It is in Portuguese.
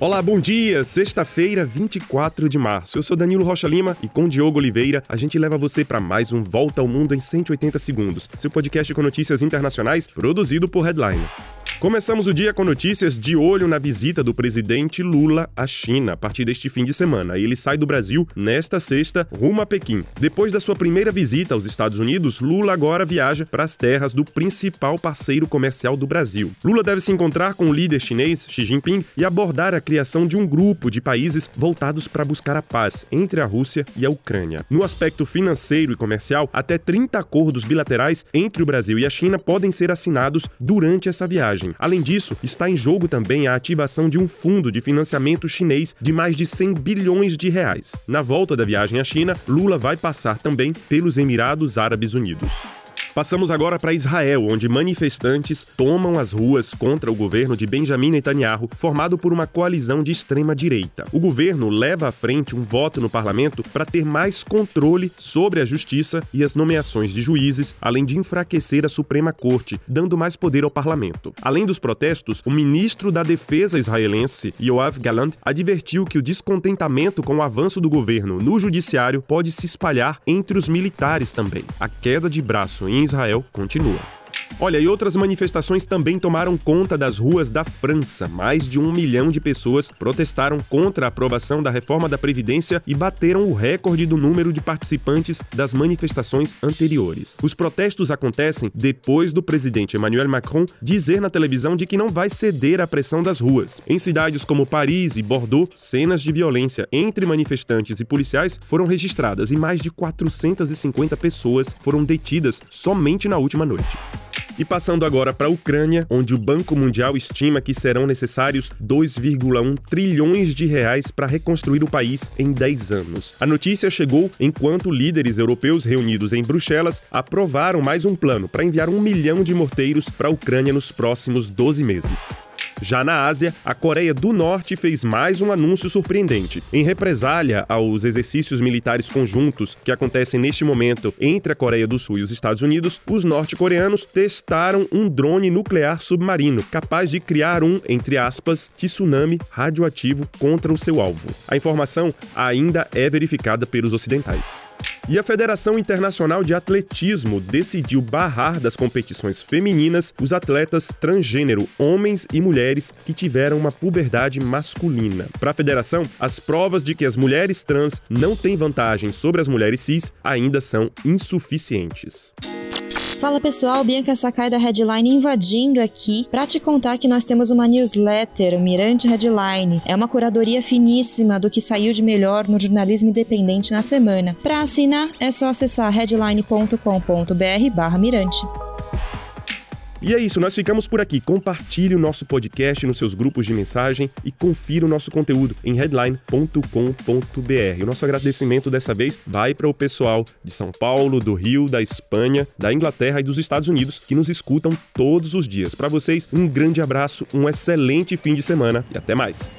Olá, bom dia! Sexta-feira, 24 de março. Eu sou Danilo Rocha Lima e com Diogo Oliveira a gente leva você para mais um Volta ao Mundo em 180 segundos, seu podcast com notícias internacionais produzido por Headline. Começamos o dia com notícias de olho na visita do presidente Lula à China a partir deste fim de semana. Ele sai do Brasil nesta sexta rumo a Pequim. Depois da sua primeira visita aos Estados Unidos, Lula agora viaja para as terras do principal parceiro comercial do Brasil. Lula deve se encontrar com o líder chinês Xi Jinping e abordar a criação de um grupo de países voltados para buscar a paz entre a Rússia e a Ucrânia. No aspecto financeiro e comercial, até 30 acordos bilaterais entre o Brasil e a China podem ser assinados durante essa viagem. Além disso, está em jogo também a ativação de um fundo de financiamento chinês de mais de 100 bilhões de reais. Na volta da viagem à China, Lula vai passar também pelos Emirados Árabes Unidos. Passamos agora para Israel, onde manifestantes tomam as ruas contra o governo de Benjamin Netanyahu, formado por uma coalizão de extrema-direita. O governo leva à frente um voto no parlamento para ter mais controle sobre a justiça e as nomeações de juízes, além de enfraquecer a Suprema Corte, dando mais poder ao parlamento. Além dos protestos, o ministro da Defesa israelense, Yoav Galant, advertiu que o descontentamento com o avanço do governo no judiciário pode se espalhar entre os militares também. A queda de braço em Israel continua. Olha, e outras manifestações também tomaram conta das ruas da França. Mais de um milhão de pessoas protestaram contra a aprovação da reforma da Previdência e bateram o recorde do número de participantes das manifestações anteriores. Os protestos acontecem depois do presidente Emmanuel Macron dizer na televisão de que não vai ceder à pressão das ruas. Em cidades como Paris e Bordeaux, cenas de violência entre manifestantes e policiais foram registradas e mais de 450 pessoas foram detidas somente na última noite. E passando agora para a Ucrânia, onde o Banco Mundial estima que serão necessários 2,1 trilhões de reais para reconstruir o país em 10 anos. A notícia chegou enquanto líderes europeus reunidos em Bruxelas aprovaram mais um plano para enviar um milhão de morteiros para a Ucrânia nos próximos 12 meses. Já na Ásia, a Coreia do Norte fez mais um anúncio surpreendente. Em represália aos exercícios militares conjuntos que acontecem neste momento entre a Coreia do Sul e os Estados Unidos, os norte-coreanos testaram um drone nuclear submarino capaz de criar um, entre aspas, tsunami radioativo contra o seu alvo. A informação ainda é verificada pelos ocidentais. E a Federação Internacional de Atletismo decidiu barrar das competições femininas os atletas transgênero, homens e mulheres que tiveram uma puberdade masculina. Para a federação, as provas de que as mulheres trans não têm vantagem sobre as mulheres cis ainda são insuficientes. Fala pessoal, Bianca Sakai da Headline invadindo aqui para te contar que nós temos uma newsletter, o Mirante Headline. É uma curadoria finíssima do que saiu de melhor no jornalismo independente na semana. Para assinar, é só acessar headline.com.br/mirante. E é isso, nós ficamos por aqui. Compartilhe o nosso podcast nos seus grupos de mensagem e confira o nosso conteúdo em headline.com.br. O nosso agradecimento dessa vez vai para o pessoal de São Paulo, do Rio, da Espanha, da Inglaterra e dos Estados Unidos que nos escutam todos os dias. Para vocês, um grande abraço, um excelente fim de semana e até mais.